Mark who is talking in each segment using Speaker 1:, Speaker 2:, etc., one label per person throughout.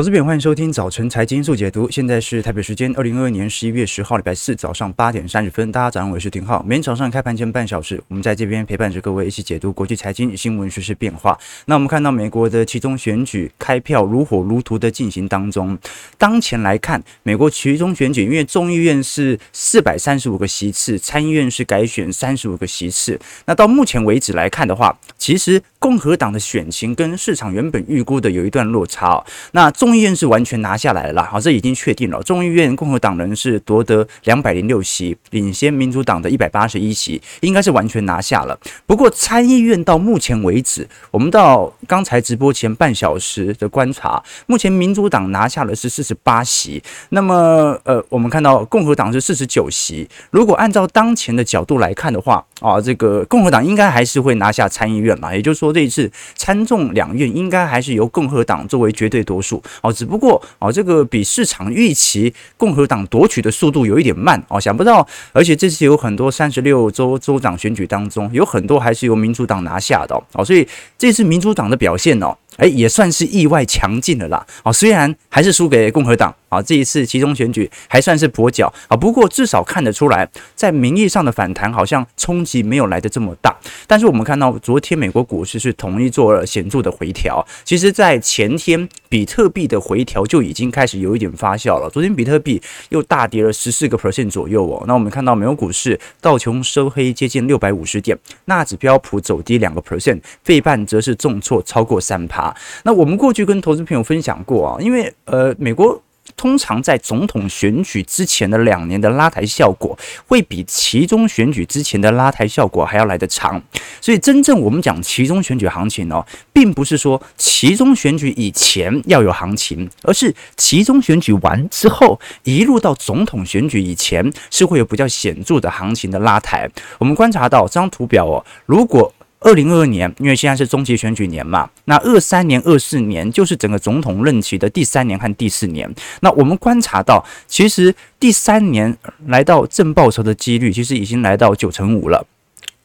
Speaker 1: 投资朋友，欢迎收听早晨财经速解读。现在是台北时间二零二二年十一月十号，礼拜四早上八点三十分。大家早上好，我是廷浩。每天早上开盘前半小时，我们在这边陪伴着各位一起解读国际财经新闻、时事变化。那我们看到美国的期中选举开票如火如荼的进行当中。当前来看，美国期中选举，因为众议院是四百三十五个席次，参议院是改选三十五个席次。那到目前为止来看的话，其实共和党的选情跟市场原本预估的有一段落差。那众众议院是完全拿下来了，好，这已经确定了。众议院共和党人是夺得两百零六席，领先民主党的一百八十一席，应该是完全拿下了。不过参议院到目前为止，我们到刚才直播前半小时的观察，目前民主党拿下的是四十八席，那么呃，我们看到共和党是四十九席。如果按照当前的角度来看的话，啊，这个共和党应该还是会拿下参议院嘛，也就是说这一次参众两院应该还是由共和党作为绝对多数。哦，只不过哦，这个比市场预期共和党夺取的速度有一点慢哦，想不到，而且这次有很多三十六州州长选举当中，有很多还是由民主党拿下的哦，所以这次民主党的表现哦，诶，也算是意外强劲的啦哦，虽然还是输给共和党。啊，这一次期中选举还算是跛脚啊，不过至少看得出来，在名义上的反弹好像冲击没有来得这么大。但是我们看到昨天美国股市是统一做了显著的回调，其实，在前天比特币的回调就已经开始有一点发酵了。昨天比特币又大跌了十四个 percent 左右哦。那我们看到美国股市道琼收黑接近六百五十点，纳指标普走低两个 percent，费半则是重挫超过三趴。啊那我们过去跟投资朋友分享过啊，因为呃美国。通常在总统选举之前的两年的拉抬效果，会比其中选举之前的拉抬效果还要来得长。所以，真正我们讲其中选举行情哦，并不是说其中选举以前要有行情，而是其中选举完之后，一路到总统选举以前，是会有比较显著的行情的拉抬。我们观察到这张图表哦，如果二零二二年，因为现在是中期选举年嘛，那二三年、二四年就是整个总统任期的第三年和第四年。那我们观察到，其实第三年来到正报酬的几率，其实已经来到九成五了。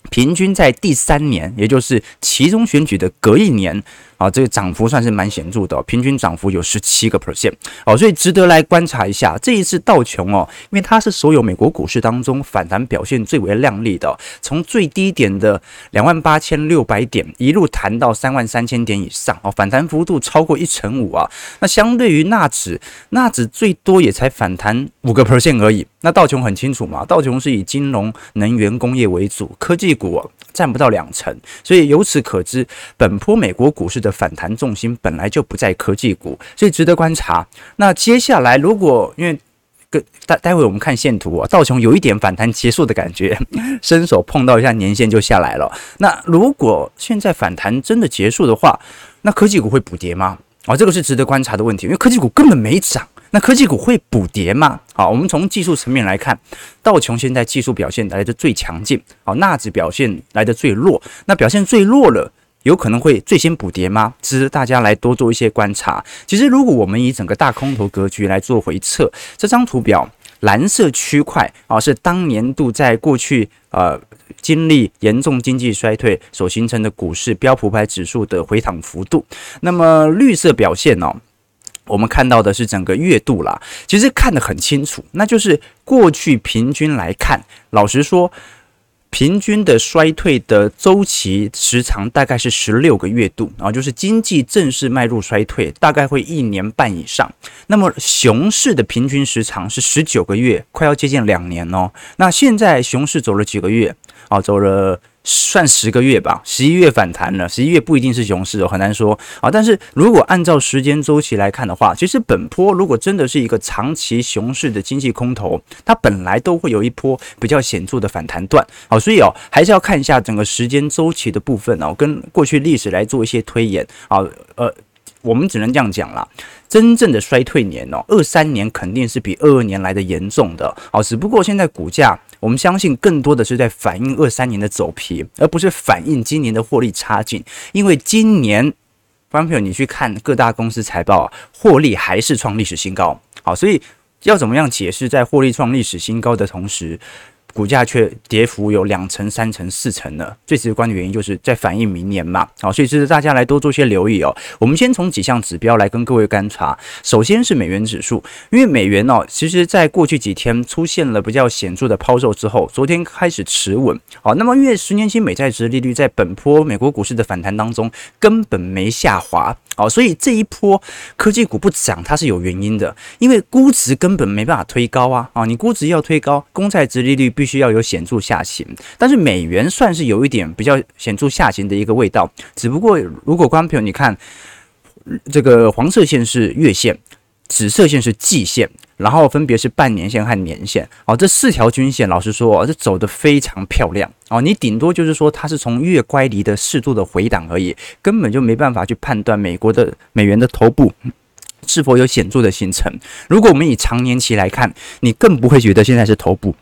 Speaker 1: 平均在第三年，也就是其中选举的隔一年。啊，这个涨幅算是蛮显著的，平均涨幅有十七个 percent，哦，所以值得来观察一下。这一次道琼哦，因为它是所有美国股市当中反弹表现最为亮丽的，从最低点的两万八千六百点一路弹到三万三千点以上，哦，反弹幅度超过一成五啊。那相对于纳指，纳指最多也才反弹五个 percent 而已。那道琼很清楚嘛，道琼是以金融、能源、工业为主，科技股占不到两成，所以由此可知，本波美国股市的反弹重心本来就不在科技股，所以值得观察。那接下来，如果因为跟待待会我们看线图啊，道琼有一点反弹结束的感觉，伸手碰到一下年线就下来了。那如果现在反弹真的结束的话，那科技股会补跌吗？啊，这个是值得观察的问题，因为科技股根本没涨。那科技股会补跌吗？好，我们从技术层面来看，道琼现在技术表现来的最强劲，好，纳指表现来的最弱。那表现最弱了，有可能会最先补跌吗？值得大家来多做一些观察。其实，如果我们以整个大空头格局来做回测，这张图表蓝色区块啊，是当年度在过去呃经历严重经济衰退所形成的股市标普百指数的回档幅度。那么绿色表现呢？我们看到的是整个月度啦，其实看得很清楚，那就是过去平均来看，老实说，平均的衰退的周期时长大概是十六个月度啊，就是经济正式迈入衰退，大概会一年半以上。那么熊市的平均时长是十九个月，快要接近两年哦。那现在熊市走了几个月啊？走了。算十个月吧，十一月反弹了，十一月不一定是熊市哦，很难说啊。但是如果按照时间周期来看的话，其实本波如果真的是一个长期熊市的经济空头，它本来都会有一波比较显著的反弹段。好，所以哦，还是要看一下整个时间周期的部分哦，跟过去历史来做一些推演啊。呃，我们只能这样讲啦。真正的衰退年哦，二三年肯定是比二二年来的严重的。好，只不过现在股价。我们相信更多的是在反映二三年的走皮，而不是反映今年的获利差劲。因为今年，方朋友，你去看各大公司财报啊，获利还是创历史新高。好，所以要怎么样解释在获利创历史新高的同时，股价却跌幅有两成、三成、四成呢？最直观的原因就是在反映明年嘛。好，所以这是大家来多做些留意哦。我们先从几项指标来跟各位观察。首先是美元指数，因为美元哦，其实在过去几天出现了比较显著的抛售之后，昨天开始持稳。好，那么因为十年期美债值利率在本波美国股市的反弹当中根本没下滑。哦，所以这一波科技股不涨，它是有原因的，因为估值根本没办法推高啊！啊，你估值要推高，公债值利率必必须要有显著下行，但是美元算是有一点比较显著下行的一个味道，只不过如果观众朋友你看这个黄色线是月线，紫色线是季线。然后分别是半年线和年线，哦，这四条均线，老实说，这走的非常漂亮，哦，你顶多就是说它是从月乖离的适度的回档而已，根本就没办法去判断美国的美元的头部是否有显著的形成。如果我们以长年期来看，你更不会觉得现在是头部。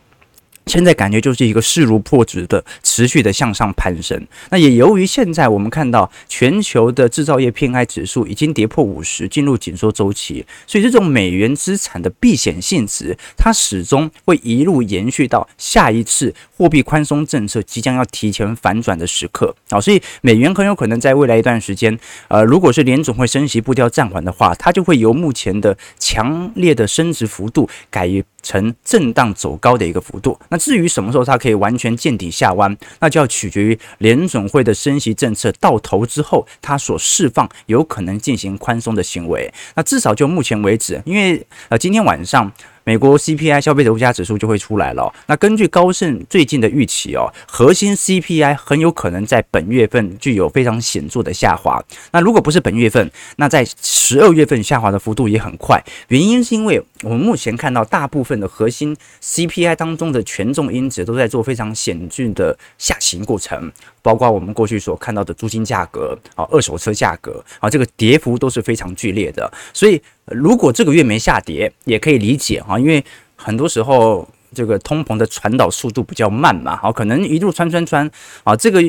Speaker 1: 现在感觉就是一个势如破竹的持续的向上攀升。那也由于现在我们看到全球的制造业 PMI 指数已经跌破五十，进入紧缩周期，所以这种美元资产的避险性质，它始终会一路延续到下一次货币宽松政策即将要提前反转的时刻啊。所以美元很有可能在未来一段时间，呃，如果是联总会升息步调暂缓的话，它就会由目前的强烈的升值幅度改于呈震荡走高的一个幅度。那至于什么时候它可以完全见底下弯，那就要取决于联总会的升息政策到头之后，它所释放有可能进行宽松的行为。那至少就目前为止，因为呃今天晚上。美国 CPI 消费者物价指数就会出来了。那根据高盛最近的预期哦，核心 CPI 很有可能在本月份具有非常显著的下滑。那如果不是本月份，那在十二月份下滑的幅度也很快。原因是因为我们目前看到大部分的核心 CPI 当中的权重因子都在做非常显著的下行过程，包括我们过去所看到的租金价格啊、二手车价格啊，这个跌幅都是非常剧烈的。所以如果这个月没下跌，也可以理解哈。因为很多时候这个通膨的传导速度比较慢嘛，好，可能一路穿穿穿啊，这个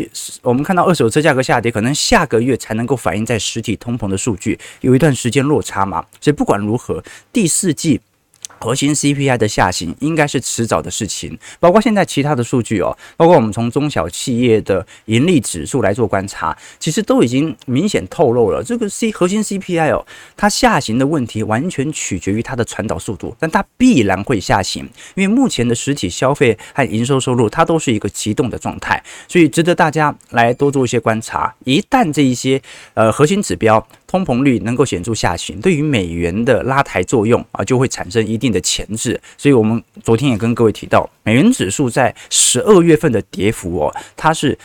Speaker 1: 我们看到二手车价格下跌，可能下个月才能够反映在实体通膨的数据，有一段时间落差嘛，所以不管如何，第四季。核心 CPI 的下行应该是迟早的事情，包括现在其他的数据哦，包括我们从中小企业的盈利指数来做观察，其实都已经明显透露了这个 C 核心 CPI 哦，它下行的问题完全取决于它的传导速度，但它必然会下行，因为目前的实体消费和营收收入它都是一个急动的状态，所以值得大家来多做一些观察。一旦这一些呃核心指标，通膨率能够显著下行，对于美元的拉抬作用啊，就会产生一定的潜质。所以，我们昨天也跟各位提到，美元指数在十二月份的跌幅哦，它是。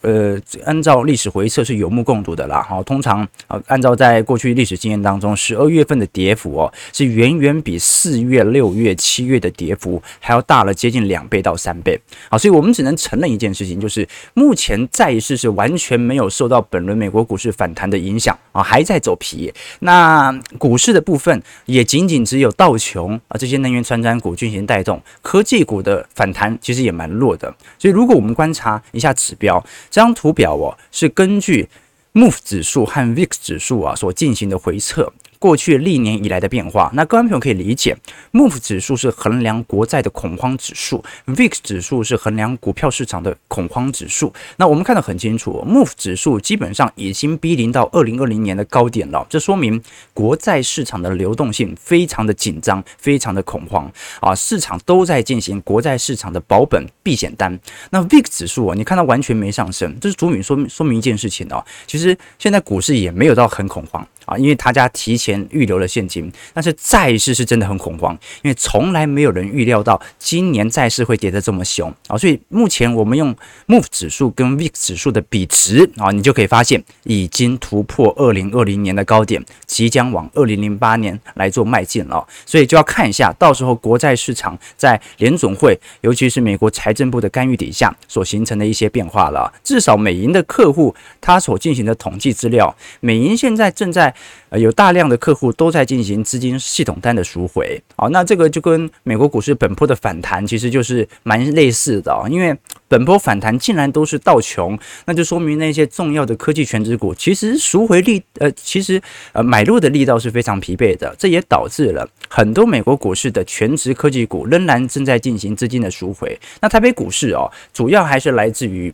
Speaker 1: 呃，按照历史回测是有目共睹的啦。好，通常啊，按照在过去历史经验当中，十二月份的跌幅哦，是远远比四月、六月、七月的跌幅还要大了接近两倍到三倍。好，所以我们只能承认一件事情，就是目前债市是完全没有受到本轮美国股市反弹的影响啊，还在走皮。那股市的部分也仅仅只有道琼啊这些能源传产股进行带动，科技股的反弹其实也蛮弱的。所以如果我们观察一下指标。这张图表哦，是根据 MOVE 指数和 VIX 指数啊所进行的回测。过去历年以来的变化，那各位朋友可以理解，MOVE 指数是衡量国债的恐慌指数，VIX 指数是衡量股票市场的恐慌指数。那我们看得很清楚，MOVE 指数基本上已经逼临到二零二零年的高点了，这说明国债市场的流动性非常的紧张，非常的恐慌啊，市场都在进行国债市场的保本避险单。那 VIX 指数啊，你看它完全没上升，这是足以说明说明一件事情哦，其实现在股市也没有到很恐慌。啊，因为他家提前预留了现金，但是债市是真的很恐慌，因为从来没有人预料到今年债市会跌得这么凶啊，所以目前我们用 MOVE 指数跟 VIX 指数的比值啊，你就可以发现已经突破二零二零年的高点，即将往二零零八年来做迈进了，所以就要看一下到时候国债市场在联总会，尤其是美国财政部的干预底下所形成的一些变化了。至少美银的客户他所进行的统计资料，美银现在正在。呃有大量的客户都在进行资金系统单的赎回。好，那这个就跟美国股市本波的反弹其实就是蛮类似的啊，因为本波反弹竟然都是道穷，那就说明那些重要的科技全值股其实赎回力呃其实呃买入的力道是非常疲惫的，这也导致了很多美国股市的全值科技股仍然正在进行资金的赎回。那台北股市哦，主要还是来自于。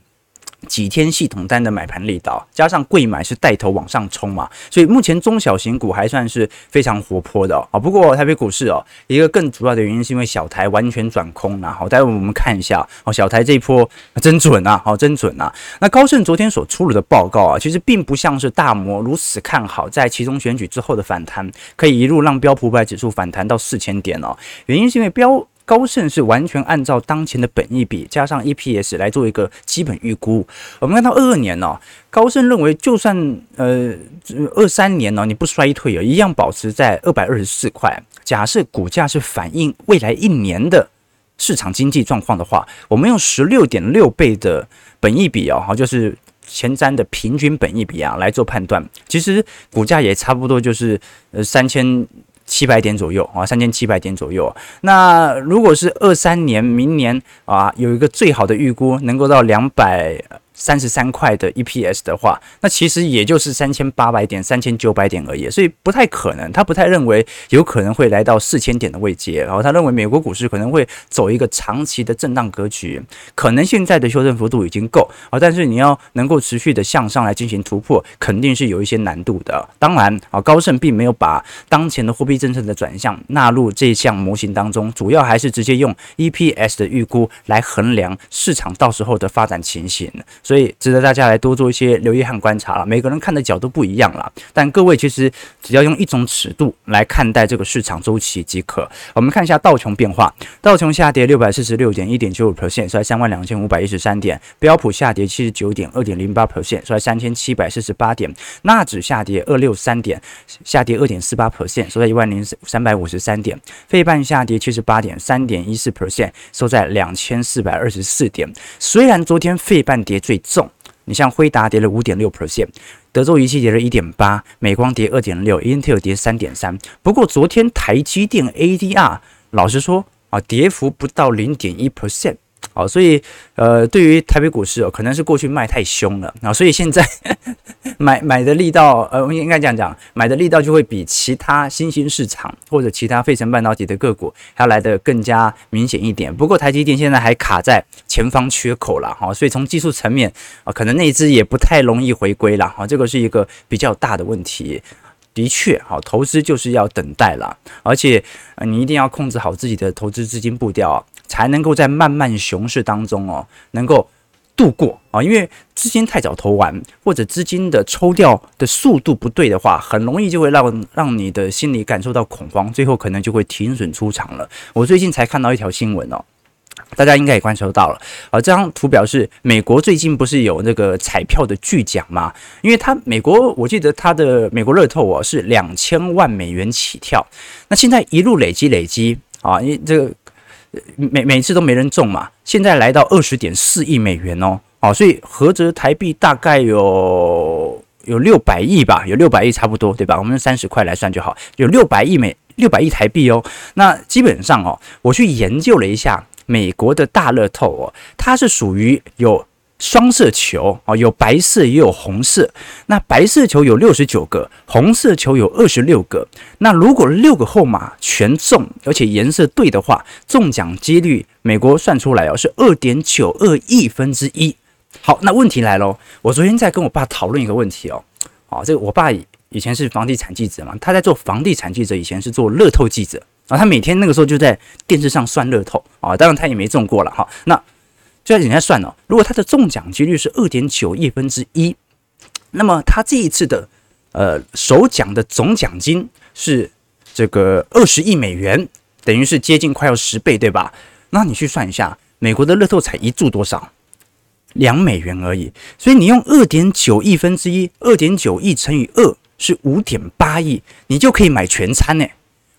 Speaker 1: 几天系统单的买盘力道，加上贵买是带头往上冲嘛，所以目前中小型股还算是非常活泼的哦。不过台北股市哦，一个更主要的原因是因为小台完全转空了。好，待会我们看一下哦，小台这一波真准啊，好，真准啊。那高盛昨天所出炉的报告啊，其实并不像是大摩如此看好，在其中选举之后的反弹，可以一路让标普百指数反弹到四千点哦。原因是因为标。高盛是完全按照当前的本益比加上 EPS 来做一个基本预估。我们看到二二年呢、高盛认为就算呃二三年呢、你不衰退啊，一样保持在二百二十四块。假设股价是反映未来一年的市场经济状况的话，我们用十六点六倍的本益比哦，就是前瞻的平均本益比啊来做判断，其实股价也差不多就是呃三千。七百点左右啊，三千七百点左右。那如果是二三年，明年啊，有一个最好的预估，能够到两百。三十三块的 EPS 的话，那其实也就是三千八百点、三千九百点而已，所以不太可能。他不太认为有可能会来到四千点的位阶，然后他认为美国股市可能会走一个长期的震荡格局，可能现在的修正幅度已经够啊，但是你要能够持续的向上来进行突破，肯定是有一些难度的。当然啊，高盛并没有把当前的货币政策的转向纳入这项模型当中，主要还是直接用 EPS 的预估来衡量市场到时候的发展情形。所以值得大家来多做一些留意和观察了。每个人看的角度不一样了，但各位其实只要用一种尺度来看待这个市场周期即可。我们看一下道琼变化，道琼下跌六百四十六点一点九五 percent，收在三万两千五百一十三点；标普下跌七十九点二点零八 percent，收在三千七百四十八点；纳指下跌二六三点，下跌二点四八 percent，收在一万零三百五十三点；费半下跌七十八点三点一四 percent，收在两千四百二十四点。虽然昨天费半跌最重，你像辉达跌了五点六 percent，德州仪器跌了一点八，美光跌二点六，Intel 跌三点三。不过昨天台积电 ADR 老实说啊，跌幅不到零点一 percent。好，所以呃，对于台北股市哦，可能是过去卖太凶了啊，所以现在 买买的力道，呃，应该这样讲，买的力道就会比其他新兴市场或者其他费城半导体的个股还要来得更加明显一点。不过台积电现在还卡在前方缺口了哈，所以从技术层面啊，可能那支也不太容易回归了哈，这个是一个比较大的问题。的确，好，投资就是要等待了，而且你一定要控制好自己的投资资金步调。才能够在漫漫熊市当中哦，能够度过啊，因为资金太早投完，或者资金的抽调的速度不对的话，很容易就会让让你的心里感受到恐慌，最后可能就会停损出场了。我最近才看到一条新闻哦，大家应该也观察到了啊，这张图表示美国最近不是有那个彩票的巨奖吗？因为它美国我记得它的美国乐透哦是两千万美元起跳，那现在一路累积累积啊，因为这个。每每次都没人中嘛，现在来到二十点四亿美元哦，哦，所以合着台币大概有有六百亿吧，有六百亿差不多，对吧？我们用三十块来算就好，有六百亿美六百亿台币哦。那基本上哦，我去研究了一下美国的大乐透哦，它是属于有。双色球啊，有白色也有红色。那白色球有六十九个，红色球有二十六个。那如果六个号码全中，而且颜色对的话，中奖几率美国算出来哦，是二点九二亿分之一。好，那问题来喽，我昨天在跟我爸讨论一个问题哦。哦，这个我爸以前是房地产记者嘛，他在做房地产记者，以前是做乐透记者啊，他每天那个时候就在电视上算乐透啊，当然他也没中过了哈。那就要人家算了，如果他的中奖几率是二点九亿分之一，那么他这一次的呃首奖的总奖金是这个二十亿美元，等于是接近快要十倍，对吧？那你去算一下，美国的乐透彩一注多少？两美元而已。所以你用二点九亿分之一，二点九亿乘以二是五点八亿，你就可以买全餐呢。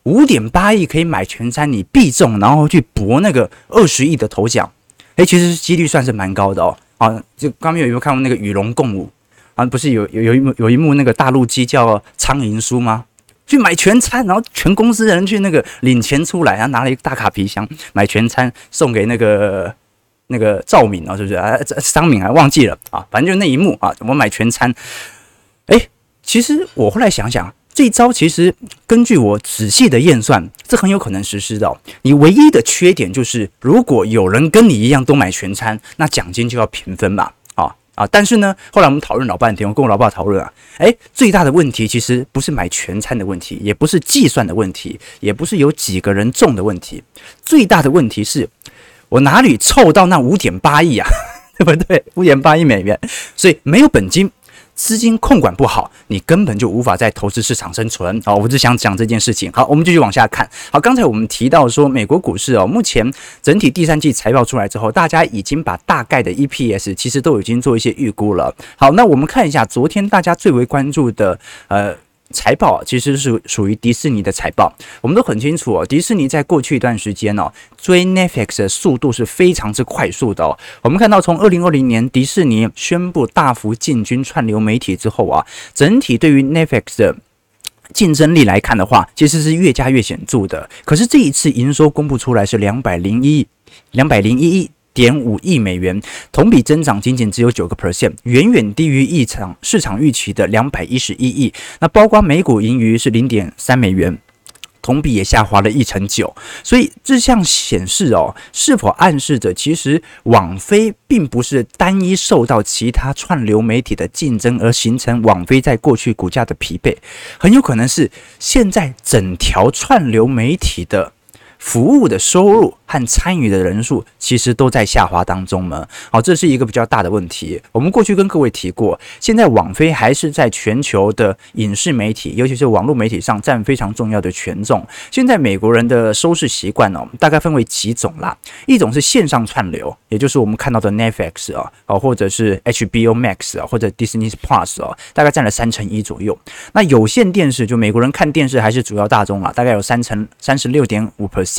Speaker 1: 五点八亿可以买全餐，你必中，然后去博那个二十亿的头奖。诶，其实几率算是蛮高的哦。啊，就刚刚有没有看过那个与龙共舞？啊，不是有有有一幕有一幕那个大陆鸡叫苍蝇叔吗？去买全餐，然后全公司的人去那个领钱出来，然后拿了一个大卡皮箱买全餐送给那个那个赵敏啊，是不是啊？商敏还忘记了啊，反正就那一幕啊，我买全餐。哎，其实我后来想想，这一招其实根据我仔细的验算，这很有可能实施的。你唯一的缺点就是，如果有人跟你一样都买全餐，那奖金就要平分嘛。啊，但是呢，后来我们讨论老半天，我跟我老爸讨论啊，诶，最大的问题其实不是买全餐的问题，也不是计算的问题，也不是有几个人中的问题，最大的问题是我哪里凑到那五点八亿啊，对不对？五点八亿美元，所以没有本金。资金控管不好，你根本就无法在投资市场生存。好，我只想讲这件事情。好，我们继续往下看。好，刚才我们提到说，美国股市哦，目前整体第三季财报出来之后，大家已经把大概的 EPS 其实都已经做一些预估了。好，那我们看一下昨天大家最为关注的呃。财报其实是属于迪士尼的财报，我们都很清楚哦。迪士尼在过去一段时间哦，追 Netflix 的速度是非常之快速的哦。我们看到从二零二零年迪士尼宣布大幅进军串流媒体之后啊，整体对于 Netflix 的竞争力来看的话，其实是越加越显著的。可是这一次营收公布出来是两百零一，两百零一亿。点五亿美元，同比增长仅仅只有九个 percent，远远低于市场市场预期的两百一十一亿。那包括每股盈余是零点三美元，同比也下滑了一成九。所以这项显示哦，是否暗示着其实网飞并不是单一受到其他串流媒体的竞争而形成网飞在过去股价的疲惫，很有可能是现在整条串流媒体的服务的收入。和参与的人数其实都在下滑当中嘛。好，这是一个比较大的问题。我们过去跟各位提过，现在网飞还是在全球的影视媒体，尤其是网络媒体上占非常重要的权重。现在美国人的收视习惯哦，大概分为几种啦。一种是线上串流，也就是我们看到的 Netflix 啊，哦，或者是 HBO Max 啊，或者 Disney Plus 啊，大概占了三成一左右。那有线电视，就美国人看电视还是主要大众啊，大概有三成三十六点五 percent。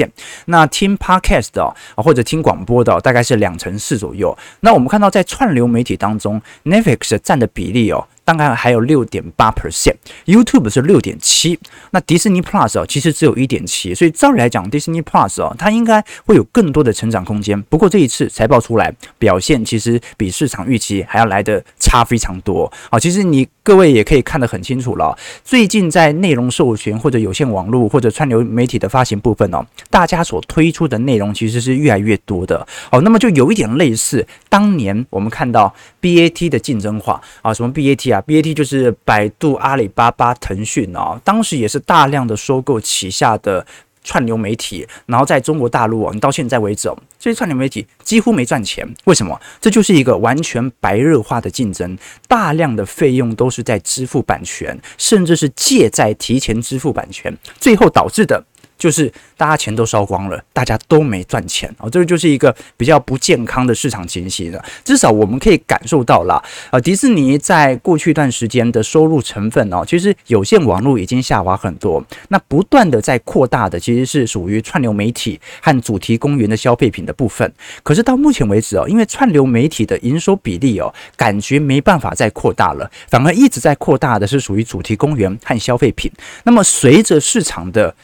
Speaker 1: 那听 Podcast 啊，或者听广播的，大概是两成四左右。那我们看到在串流媒体当中，Netflix 占的比例哦。大概还有六点八 percent，YouTube 是六点七，那迪士尼 Plus 哦，其实只有一点七，所以照理来讲，迪士尼 Plus 哦，它应该会有更多的成长空间。不过这一次财报出来，表现其实比市场预期还要来得差非常多。好，其实你各位也可以看得很清楚了，最近在内容授权或者有线网络或者串流媒体的发行部分哦，大家所推出的内容其实是越来越多的。好，那么就有一点类似当年我们看到 BAT 的竞争化啊，什么 BAT 啊？BAT 就是百度、阿里巴巴、腾讯啊，当时也是大量的收购旗下的串流媒体，然后在中国大陆啊，你到现在为止，这些串流媒体几乎没赚钱。为什么？这就是一个完全白热化的竞争，大量的费用都是在支付版权，甚至是借债提前支付版权，最后导致的。就是大家钱都烧光了，大家都没赚钱哦，这个就是一个比较不健康的市场情形了。至少我们可以感受到了，呃，迪士尼在过去一段时间的收入成分哦，其实有线网络已经下滑很多，那不断的在扩大的其实是属于串流媒体和主题公园的消费品的部分。可是到目前为止哦，因为串流媒体的营收比例哦，感觉没办法再扩大了，反而一直在扩大的是属于主题公园和消费品。那么随着市场的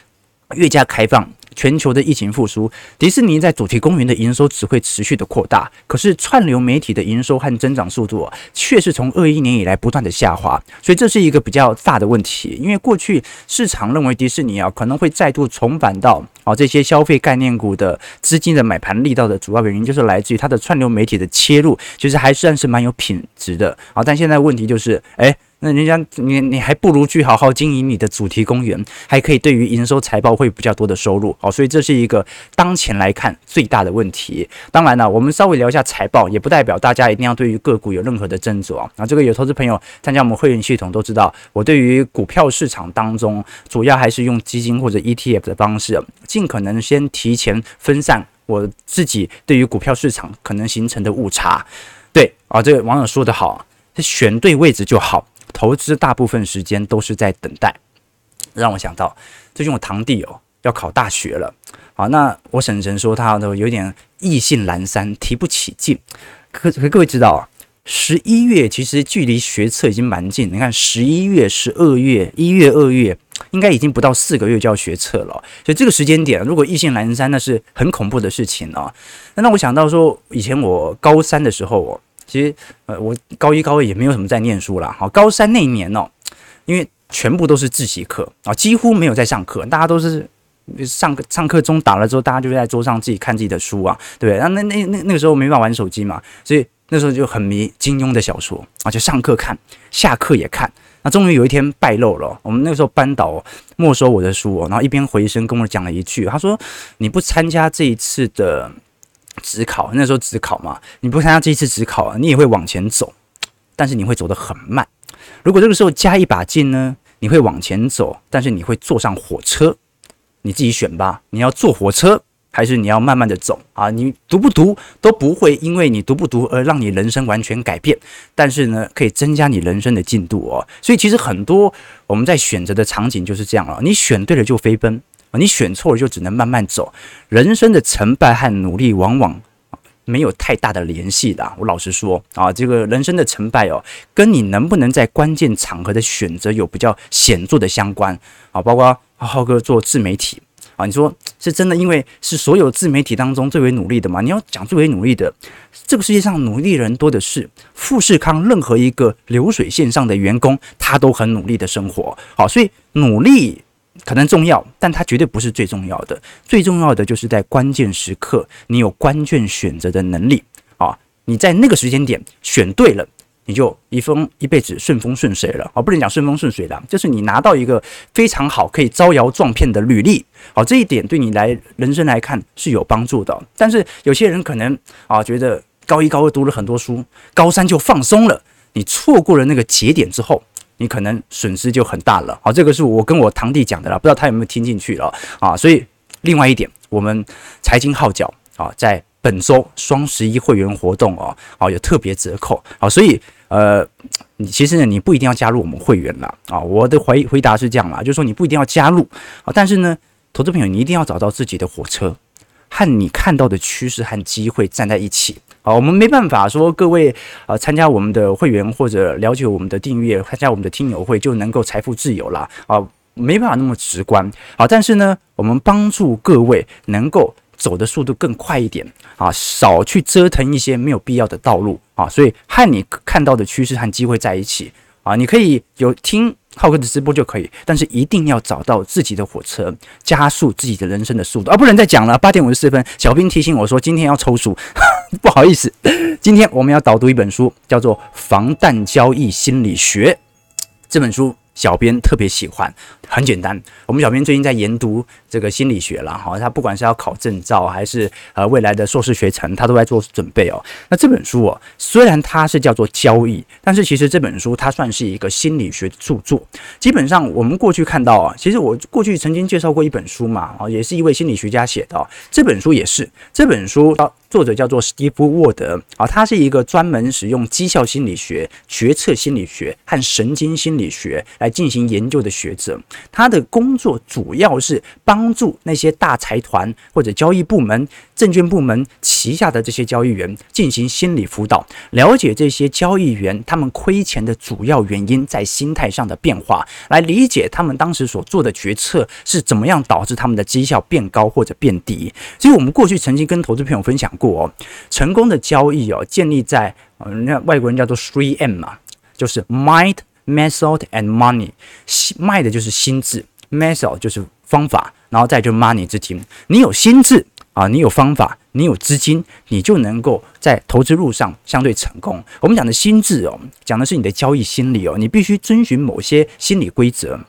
Speaker 1: 越加开放，全球的疫情复苏，迪士尼在主题公园的营收只会持续的扩大，可是串流媒体的营收和增长速度啊，却是从二一年以来不断的下滑，所以这是一个比较大的问题。因为过去市场认为迪士尼啊可能会再度重返到啊这些消费概念股的资金的买盘力道的主要原因，就是来自于它的串流媒体的切入，其实还算是蛮有品质的啊。但现在问题就是，诶。那人家你你还不如去好好经营你的主题公园，还可以对于营收财报会比较多的收入哦，所以这是一个当前来看最大的问题。当然了，我们稍微聊一下财报，也不代表大家一定要对于个股有任何的斟酌啊。那这个有投资朋友参加我们会员系统都知道，我对于股票市场当中，主要还是用基金或者 ETF 的方式，尽可能先提前分散我自己对于股票市场可能形成的误差。对啊，这个网友说得好，选对位置就好。投资大部分时间都是在等待，让我想到最近我堂弟哦要考大学了，好，那我婶婶说他都有点意兴阑珊，提不起劲。可可各位知道啊，十一月其实距离学测已经蛮近，你看十一月、十二月、一月、二月，应该已经不到四个月就要学测了。所以这个时间点，如果意兴阑珊，那是很恐怖的事情啊。那让我想到说，以前我高三的时候，我其实呃，我高一、高二也没有什么在念书啦。好，高三那一年哦，因为全部都是自习课啊，几乎没有在上课，大家都是。上课上课钟打了之后，大家就在桌上自己看自己的书啊，对不对？那那那那那个时候没办法玩手机嘛，所以那时候就很迷金庸的小说啊，就上课看，下课也看。那终于有一天败露了，我们那个时候班导没收我的书，然后一边回声跟我讲了一句，他说：“你不参加这一次的指考，那时候指考嘛，你不参加这一次指考啊，你也会往前走，但是你会走得很慢。如果这个时候加一把劲呢，你会往前走，但是你会坐上火车。”你自己选吧，你要坐火车还是你要慢慢的走啊？你读不读都不会因为你读不读而让你人生完全改变，但是呢，可以增加你人生的进度哦。所以其实很多我们在选择的场景就是这样了，你选对了就飞奔，你选错了就只能慢慢走。人生的成败和努力往往没有太大的联系的。我老实说啊，这个人生的成败哦，跟你能不能在关键场合的选择有比较显著的相关啊，包括。浩哥做自媒体啊，你说是真的？因为是所有自媒体当中最为努力的嘛？你要讲最为努力的，这个世界上努力人多的是。富士康任何一个流水线上的员工，他都很努力的生活。好，所以努力可能重要，但它绝对不是最重要的。最重要的就是在关键时刻，你有关键选择的能力啊！你在那个时间点选对了。你就一风一辈子顺风顺水了啊，不能讲顺风顺水了，就是你拿到一个非常好可以招摇撞骗的履历，好，这一点对你来人生来看是有帮助的。但是有些人可能啊觉得高一高二读了很多书，高三就放松了，你错过了那个节点之后，你可能损失就很大了。好，这个是我跟我堂弟讲的了，不知道他有没有听进去了啊？所以另外一点，我们财经号角啊在。本周双十一会员活动哦，哦有特别折扣，好，所以呃，你其实呢，你不一定要加入我们会员啦，啊，我的回回答是这样啦，就是说你不一定要加入啊，但是呢，投资朋友你一定要找到自己的火车，和你看到的趋势和机会站在一起啊，我们没办法说各位啊参加我们的会员或者了解我们的订阅，参加我们的听友会就能够财富自由啦。啊，没办法那么直观啊，但是呢，我们帮助各位能够。走的速度更快一点啊，少去折腾一些没有必要的道路啊，所以和你看到的趋势和机会在一起啊，你可以有听浩哥的直播就可以，但是一定要找到自己的火车，加速自己的人生的速度啊！不能再讲了，八点五十四分，小编提醒我说今天要抽书，不好意思，今天我们要导读一本书，叫做《防弹交易心理学》这本书。小编特别喜欢，很简单。我们小编最近在研读这个心理学了哈，他不管是要考证照还是呃未来的硕士学程，他都在做准备哦。那这本书哦，虽然它是叫做交易，但是其实这本书它算是一个心理学著作。基本上我们过去看到啊，其实我过去曾经介绍过一本书嘛，啊，也是一位心理学家写的哦。这本书也是，这本书作者叫做史蒂夫·沃德啊，他是一个专门使用绩效心理学、决策心理学和神经心理学来进行研究的学者。他的工作主要是帮帮助那些大财团或者交易部门、证券部门旗下的这些交易员进行心理辅导，了解这些交易员他们亏钱的主要原因在心态上的变化，来理解他们当时所做的决策是怎么样导致他们的绩效变高或者变低。所以，我们过去曾经跟投资朋友分享过。哦成功的交易哦，建立在嗯，那外国人叫做 three M 嘛，就是 Mind、Method and Money。Mind 就是心智，Method 就是方法，然后再就 Money 资金。你有心智啊，你有方法，你有资金，你就能够在投资路上相对成功。我们讲的心智哦，讲的是你的交易心理哦，你必须遵循某些心理规则。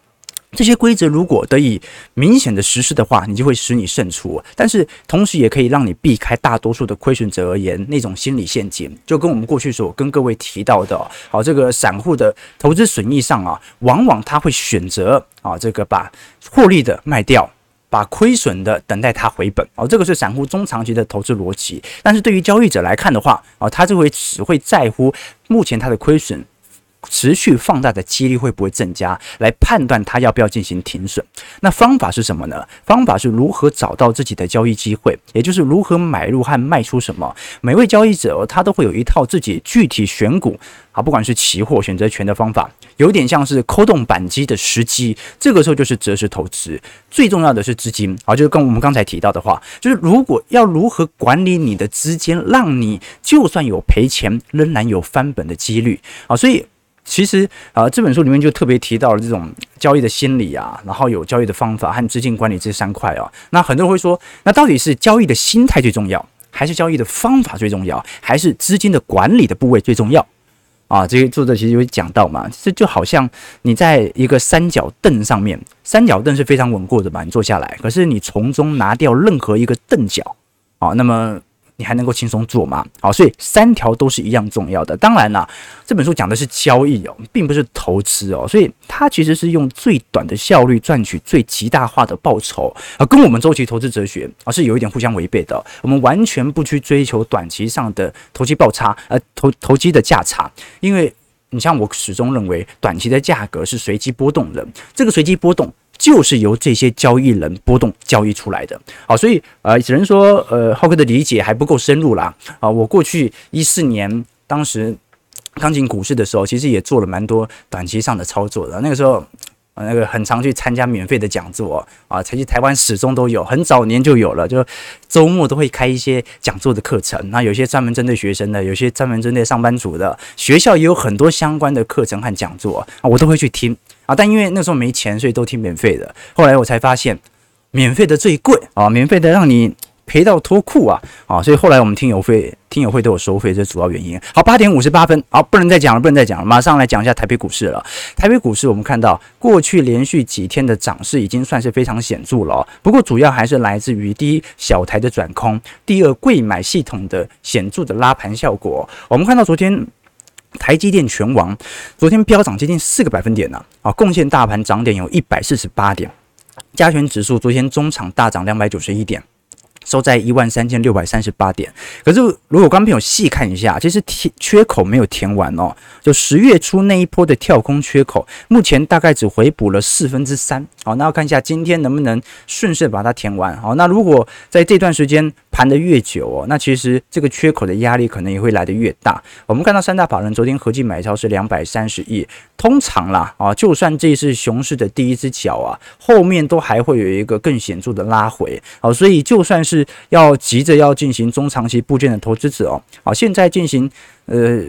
Speaker 1: 这些规则如果得以明显的实施的话，你就会使你胜出。但是同时也可以让你避开大多数的亏损者而言那种心理陷阱，就跟我们过去所跟各位提到的，好，这个散户的投资损益上啊，往往他会选择啊，这个把获利的卖掉，把亏损的等待它回本。哦，这个是散户中长期的投资逻辑。但是对于交易者来看的话，啊，他就会只会在乎目前他的亏损。持续放大的几率会不会增加，来判断他要不要进行停损。那方法是什么呢？方法是如何找到自己的交易机会，也就是如何买入和卖出什么。每位交易者他都会有一套自己具体选股啊，不管是期货选择权的方法，有点像是扣动扳机的时机。这个时候就是择时投资，最重要的是资金啊，就是跟我们刚才提到的话，就是如果要如何管理你的资金，让你就算有赔钱，仍然有翻本的几率啊，所以。其实啊，这本书里面就特别提到了这种交易的心理啊，然后有交易的方法和资金管理这三块啊。那很多人会说，那到底是交易的心态最重要，还是交易的方法最重要，还是资金的管理的部位最重要啊？这些作者其实有讲到嘛，这就好像你在一个三角凳上面，三角凳是非常稳固的嘛，你坐下来，可是你从中拿掉任何一个凳脚啊，那么。你还能够轻松做吗？好，所以三条都是一样重要的。当然啦，这本书讲的是交易哦，并不是投资哦，所以它其实是用最短的效率赚取最极大化的报酬啊，跟我们周期投资哲学啊是有一点互相违背的。我们完全不去追求短期上的投机报差，呃，投投机的价差，因为你像我始终认为，短期的价格是随机波动的，这个随机波动。就是由这些交易人波动交易出来的，好，所以呃，只能说呃，浩哥的理解还不够深入啦。啊，我过去一四年当时刚进股市的时候，其实也做了蛮多短期上的操作的。那个时候，那个很常去参加免费的讲座啊，才去台湾始终都有，很早年就有了，就周末都会开一些讲座的课程。那有些专门针对学生的，有些专门针对上班族的，学校也有很多相关的课程和讲座啊，我都会去听。啊，但因为那时候没钱，所以都听免费的。后来我才发现，免费的最贵啊，免费的让你赔到脱裤啊啊！所以后来我们听友会，听友会都有收费，这主要原因。好，八点五十八分，好，不能再讲了，不能再讲了，马上来讲一下台北股市了。台北股市我们看到过去连续几天的涨势已经算是非常显著了，不过主要还是来自于第一小台的转空，第二柜买系统的显著的拉盘效果。我们看到昨天。台积电全王，昨天飙涨接近四个百分点呢，啊，贡献大盘涨点有一百四十八点，加权指数昨天中场大涨两百九十一点。收在一万三千六百三十八点，可是如果观众朋友细看一下，其实填缺口没有填完哦。就十月初那一波的跳空缺口，目前大概只回补了四分之三。好，那要看一下今天能不能顺势把它填完。好，那如果在这段时间盘得越久哦，那其实这个缺口的压力可能也会来得越大。我们看到三大法人昨天合计买超是两百三十亿，通常啦啊，就算这是熊市的第一只脚啊，后面都还会有一个更显著的拉回。好，所以就算是是要急着要进行中长期部件的投资者哦，好，现在进行呃。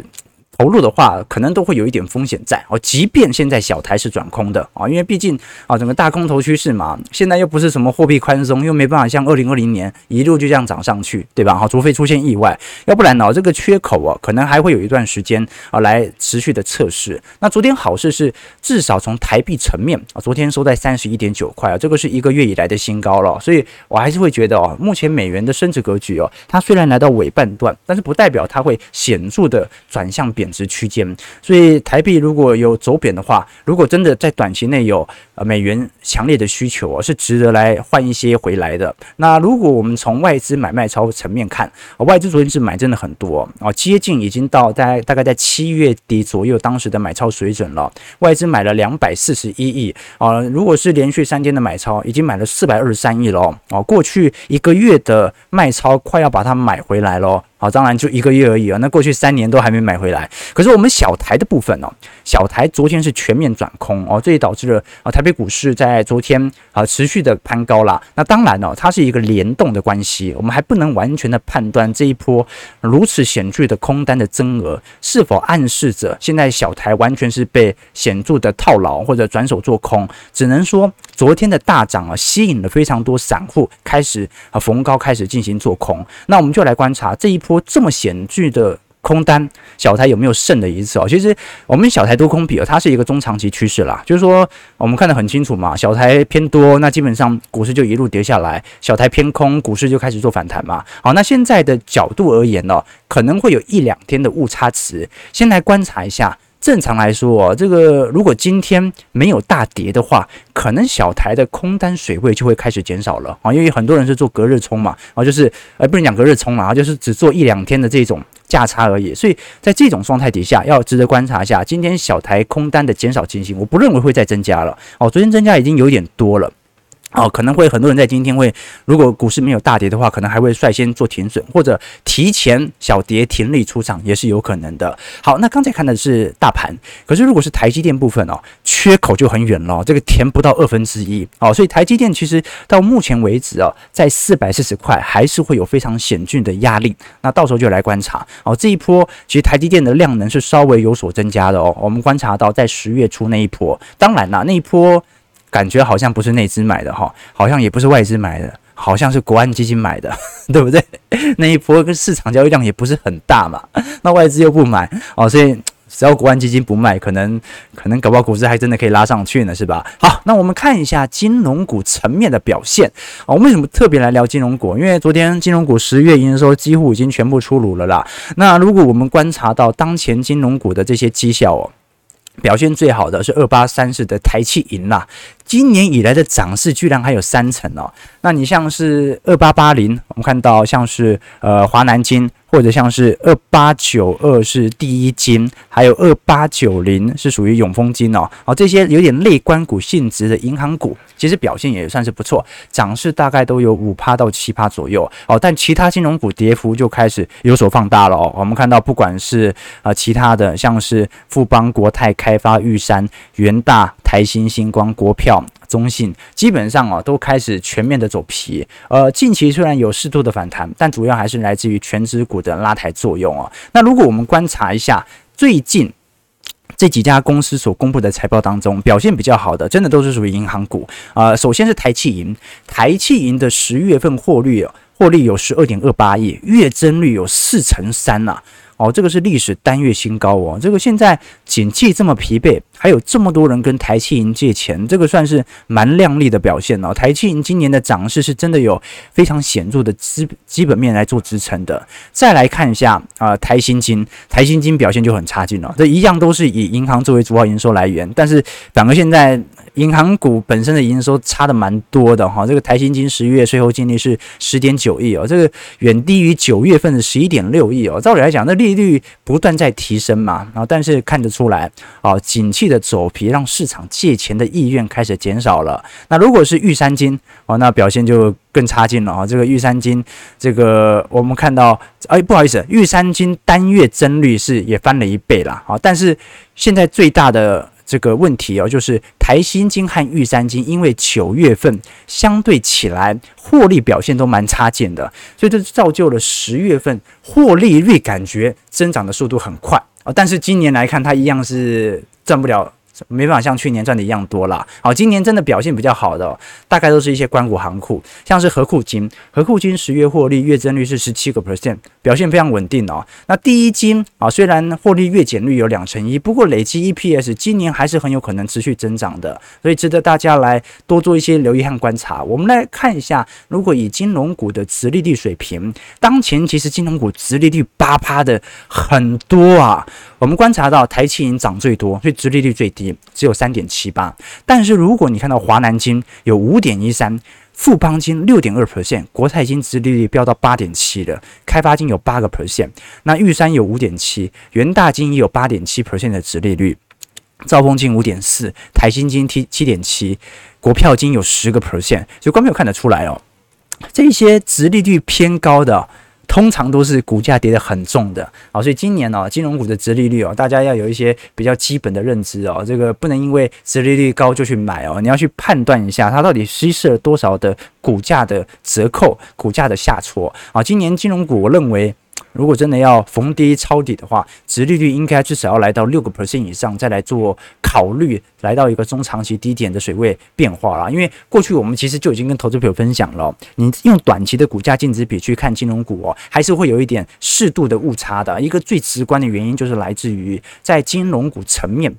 Speaker 1: 投入的话，可能都会有一点风险在哦。即便现在小台是转空的啊，因为毕竟啊，整个大空头趋势嘛，现在又不是什么货币宽松，又没办法像二零二零年一路就这样涨上去，对吧？哈，除非出现意外，要不然呢，这个缺口啊，可能还会有一段时间啊来持续的测试。那昨天好事是，至少从台币层面啊，昨天收在三十一点九块啊，这个是一个月以来的新高了。所以我还是会觉得哦，目前美元的升值格局哦，它虽然来到尾半段，但是不代表它会显著的转向贬贬值区间，所以台币如果有走贬的话，如果真的在短期内有呃美元强烈的需求，是值得来换一些回来的。那如果我们从外资买卖超层面看，外资昨天是买真的很多啊，接近已经到大概大概在七月底左右当时的买超水准了。外资买了两百四十一亿啊，如果是连续三天的买超，已经买了四百二十三亿了哦。过去一个月的卖超快要把它买回来了。好，当然就一个月而已啊。那过去三年都还没买回来。可是我们小台的部分哦，小台昨天是全面转空哦，这也导致了啊台北股市在昨天啊持续的攀高啦。那当然哦，它是一个联动的关系，我们还不能完全的判断这一波如此显著的空单的增额是否暗示着现在小台完全是被显著的套牢或者转手做空。只能说昨天的大涨啊，吸引了非常多散户开始啊逢高开始进行做空。那我们就来观察这一波。这么险峻的空单，小台有没有胜的一次哦？其实我们小台多空比哦，它是一个中长期趋势啦。就是说，我们看得很清楚嘛，小台偏多，那基本上股市就一路跌下来；小台偏空，股市就开始做反弹嘛。好，那现在的角度而言呢，可能会有一两天的误差值。先来观察一下。正常来说，这个如果今天没有大跌的话，可能小台的空单水位就会开始减少了啊，因为很多人是做隔日冲嘛，啊，就是呃不能讲隔日冲嘛，就是只做一两天的这种价差而已。所以在这种状态底下，要值得观察一下今天小台空单的减少情形，我不认为会再增加了。哦，昨天增加已经有点多了。哦，可能会很多人在今天会，如果股市没有大跌的话，可能还会率先做停损，或者提前小跌停利出场，也是有可能的。好，那刚才看的是大盘，可是如果是台积电部分哦，缺口就很远了，这个填不到二分之一哦，所以台积电其实到目前为止哦，在四百四十块还是会有非常险峻的压力。那到时候就来观察哦，这一波其实台积电的量能是稍微有所增加的哦，我们观察到在十月初那一波，当然啦，那一波。感觉好像不是内资买的哈，好像也不是外资买的，好像是国安基金买的，对不对？那一波跟市场交易量也不是很大嘛，那外资又不买哦，所以只要国安基金不卖，可能可能搞不好股市还真的可以拉上去呢，是吧？好，那我们看一下金融股层面的表现啊。我们为什么特别来聊金融股？因为昨天金融股十月营收几乎已经全部出炉了啦。那如果我们观察到当前金融股的这些绩效哦。表现最好的是二八三四的台企银啦，今年以来的涨势居然还有三成哦。那你像是二八八零，我们看到像是呃华南金。或者像是二八九二是第一金，还有二八九零是属于永丰金哦，哦这些有点类关股性质的银行股，其实表现也算是不错，涨势大概都有五趴到七趴左右哦。但其他金融股跌幅就开始有所放大了哦。我们看到不管是呃其他的，像是富邦、国泰开发、玉山、元大、台新、星光、国票。中信基本上啊都开始全面的走皮，呃，近期虽然有适度的反弹，但主要还是来自于权值股的拉抬作用啊。那如果我们观察一下最近这几家公司所公布的财报当中，表现比较好的，真的都是属于银行股啊，呃。首先是台气银，台气银的十月份获利获利有十二点二八亿，月增率有四成三呐。哦，这个是历史单月新高哦。这个现在景气这么疲惫，还有这么多人跟台企银借钱，这个算是蛮亮丽的表现哦。台企银今年的涨势是真的有非常显著的基基本面来做支撑的。再来看一下啊、台新金，台新金表现就很差劲了。这一样都是以银行作为主要营收来源，但是反而现在。银行股本身的营收差的蛮多的哈，这个台新金十一月税后净利是十点九亿哦，这个远低于九月份的十一点六亿哦。照理来讲，那利率不断在提升嘛，然后但是看得出来啊，景气的走皮让市场借钱的意愿开始减少了。那如果是玉山金哦，那表现就更差劲了啊。这个玉山金，这个我们看到，哎，不好意思，玉山金单月增率是也翻了一倍了啊，但是现在最大的。这个问题哦，就是台新金和玉山金，因为九月份相对起来获利表现都蛮差劲的，所以这造就了十月份获利率感觉增长的速度很快啊，但是今年来看，它一样是赚不了。没办法像去年赚的一样多啦。好，今年真的表现比较好的，大概都是一些关股行库，像是和库金，和库金十月获利月增率是十七个 percent，表现非常稳定哦。那第一金啊，虽然获利月减率有两成一，不过累计 EPS 今年还是很有可能持续增长的，所以值得大家来多做一些留意和观察。我们来看一下，如果以金融股的殖利率水平，当前其实金融股殖利率八趴的很多啊。我们观察到台企银涨最多，所以殖利率最低，只有三点七八。但是如果你看到华南金有五点一三，富邦金六点二 percent，国泰金殖利率飙到八点七了，开发金有八个 percent，那玉山有五点七，元大金也有八点七 percent 的殖利率，兆丰金五点四，台新金七七点七，国票金有十个 percent，所以观众看得出来哦，这些殖利率偏高的。通常都是股价跌得很重的，好，所以今年哦，金融股的殖利率哦，大家要有一些比较基本的认知哦，这个不能因为殖利率高就去买哦，你要去判断一下它到底稀释了多少的股价的折扣、股价的下挫啊。今年金融股，我认为。如果真的要逢低抄底的话，殖利率应该至少要来到六个 percent 以上，再来做考虑，来到一个中长期低点的水位变化啦。因为过去我们其实就已经跟投资朋友分享了，你用短期的股价净值比去看金融股哦，还是会有一点适度的误差的。一个最直观的原因就是来自于在金融股层面。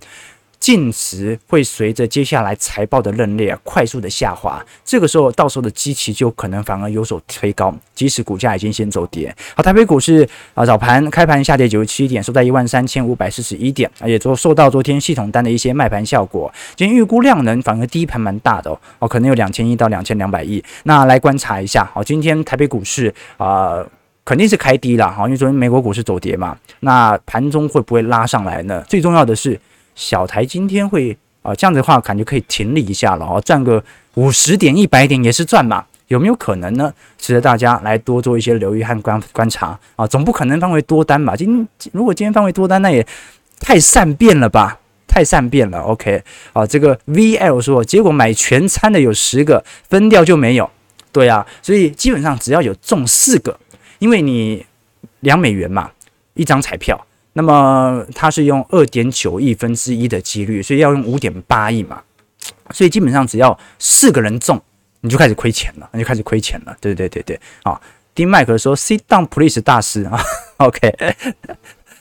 Speaker 1: 净值会随着接下来财报的认列快速的下滑，这个时候到时候的基期就可能反而有所推高，即使股价已经先走跌。好，台北股市啊早盘开盘下跌九十七点，收在一万三千五百四十一点，也昨受到昨天系统单的一些卖盘效果，今天预估量能反而第一盘蛮大的哦，哦可能有两千亿到两千两百亿。那来观察一下，好，今天台北股市啊。肯定是开低了哈，因为昨天美国股市走跌嘛，那盘中会不会拉上来呢？最重要的是小台今天会啊，这样子的话感觉可以停利一下了哦，赚个五十点一百点也是赚嘛，有没有可能呢？值得大家来多做一些留意和观观察啊，总不可能范围多单吧？今如果今天范围多单，那也太善变了吧？太善变了。OK，啊，这个 VL 说，结果买全餐的有十个，分掉就没有。对啊，所以基本上只要有中四个，因为你两美元嘛，一张彩票，那么它是用二点九亿分之一的几率，所以要用五点八亿嘛，所以基本上只要四个人中，你就开始亏钱了，你就开始亏钱了。对对对对，啊，丁麦克说 “sit down please” 大师啊，OK，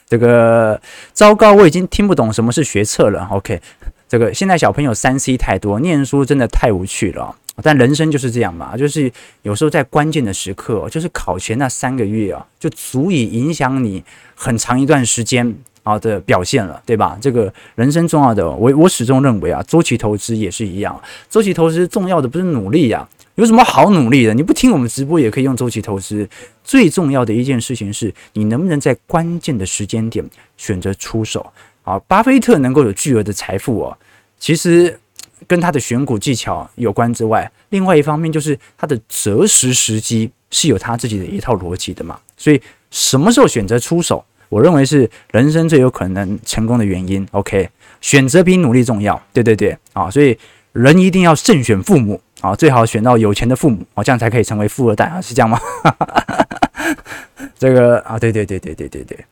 Speaker 1: 这个糟糕，我已经听不懂什么是学测了。OK，这个现在小朋友三 C 太多，念书真的太无趣了。但人生就是这样嘛，就是有时候在关键的时刻，就是考前那三个月啊，就足以影响你很长一段时间啊的表现了，对吧？这个人生重要的，我我始终认为啊，周期投资也是一样，周期投资重要的不是努力呀，有什么好努力的？你不听我们直播也可以用周期投资，最重要的一件事情是你能不能在关键的时间点选择出手啊？巴菲特能够有巨额的财富哦，其实。跟他的选股技巧有关之外，另外一方面就是他的择时时机是有他自己的一套逻辑的嘛。所以什么时候选择出手，我认为是人生最有可能成功的原因。OK，选择比努力重要。对对对，啊，所以人一定要慎选父母啊，最好选到有钱的父母啊，这样才可以成为富二代啊，是这样吗？这个啊，对对对对对对对。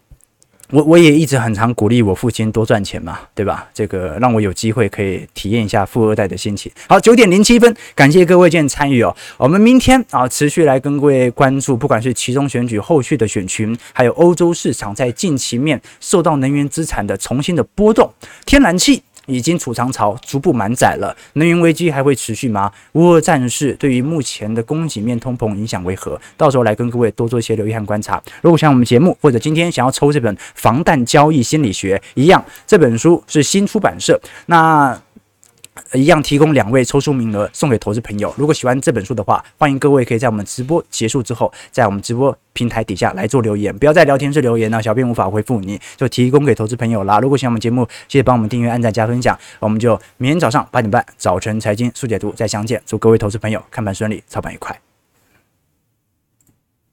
Speaker 1: 我我也一直很常鼓励我父亲多赚钱嘛，对吧？这个让我有机会可以体验一下富二代的心情。好，九点零七分，感谢各位今天参与哦。我们明天啊，持续来跟各位关注，不管是其中选举后续的选群，还有欧洲市场在近期面受到能源资产的重新的波动，天然气。已经储藏槽逐步满载了，能源危机还会持续吗？乌俄战事对于目前的供给面通膨影响为何？到时候来跟各位多做一些留意和观察。如果像我们节目或者今天想要抽这本《防弹交易心理学》一样，这本书是新出版社，那。一样提供两位抽出名额送给投资朋友。如果喜欢这本书的话，欢迎各位可以在我们直播结束之后，在我们直播平台底下来做留言，不要在聊天室留言呢，小编无法回复你，就提供给投资朋友啦。如果喜欢我们节目，记得帮我们订阅、按赞、加分享。我们就明天早上八点半早晨财经速解读再相见。祝各位投资朋友看盘顺利，操盘愉快。